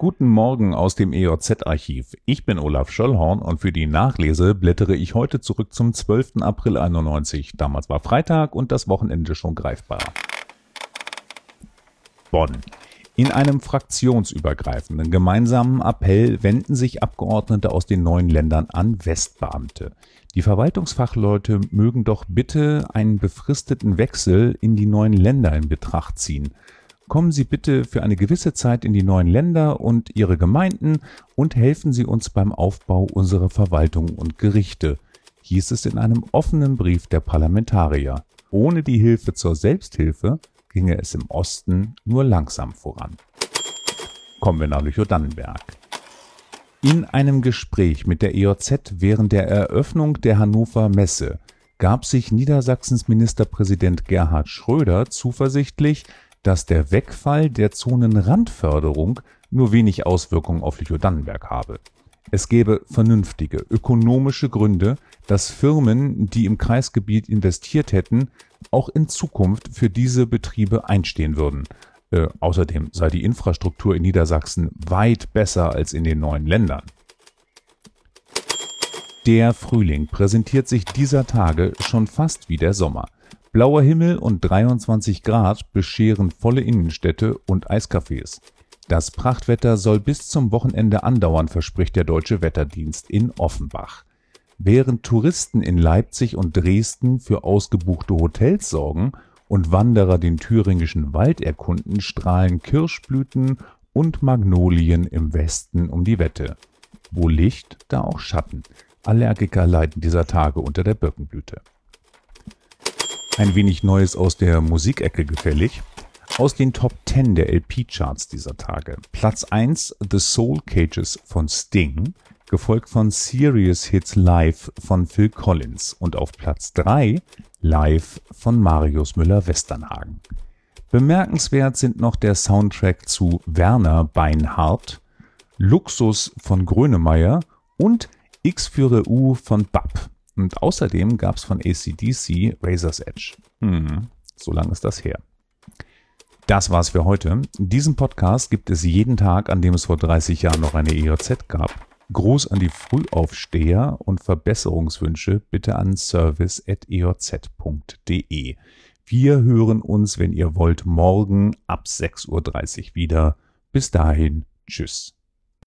Guten Morgen aus dem EOZ-Archiv. Ich bin Olaf Schöllhorn und für die Nachlese blättere ich heute zurück zum 12. April 91. Damals war Freitag und das Wochenende schon greifbar. Bonn. In einem fraktionsübergreifenden gemeinsamen Appell wenden sich Abgeordnete aus den neuen Ländern an Westbeamte. Die Verwaltungsfachleute mögen doch bitte einen befristeten Wechsel in die neuen Länder in Betracht ziehen. Kommen Sie bitte für eine gewisse Zeit in die neuen Länder und Ihre Gemeinden und helfen Sie uns beim Aufbau unserer Verwaltung und Gerichte, hieß es in einem offenen Brief der Parlamentarier. Ohne die Hilfe zur Selbsthilfe ginge es im Osten nur langsam voran. Kommen wir nach Lüchow-Dannenberg. In einem Gespräch mit der EOZ während der Eröffnung der Hannover Messe gab sich Niedersachsens Ministerpräsident Gerhard Schröder zuversichtlich, dass der Wegfall der Zonenrandförderung nur wenig Auswirkungen auf Lüchow-Dannenberg habe. Es gäbe vernünftige ökonomische Gründe, dass Firmen, die im Kreisgebiet investiert hätten, auch in Zukunft für diese Betriebe einstehen würden. Äh, außerdem sei die Infrastruktur in Niedersachsen weit besser als in den neuen Ländern. Der Frühling präsentiert sich dieser Tage schon fast wie der Sommer. Blauer Himmel und 23 Grad bescheren volle Innenstädte und Eiscafés. Das Prachtwetter soll bis zum Wochenende andauern, verspricht der Deutsche Wetterdienst in Offenbach. Während Touristen in Leipzig und Dresden für ausgebuchte Hotels sorgen und Wanderer den thüringischen Wald erkunden, strahlen Kirschblüten und Magnolien im Westen um die Wette. Wo Licht, da auch Schatten. Allergiker leiden dieser Tage unter der Birkenblüte. Ein wenig Neues aus der Musikecke gefällig. Aus den Top 10 der LP-Charts dieser Tage. Platz 1 The Soul Cages von Sting – gefolgt von Serious Hits Live von Phil Collins und auf Platz 3 Live von Marius Müller-Westernhagen. Bemerkenswert sind noch der Soundtrack zu Werner Beinhardt, Luxus von Grönemeyer und X für U von Bab. Und außerdem gab's von ACDC Razor's Edge. Hm, so lange ist das her. Das war's für heute. Diesen Podcast gibt es jeden Tag, an dem es vor 30 Jahren noch eine EOZ gab. Gruß an die Frühaufsteher und Verbesserungswünsche bitte an service.eoz.de. Wir hören uns, wenn ihr wollt, morgen ab 6.30 Uhr wieder. Bis dahin, tschüss.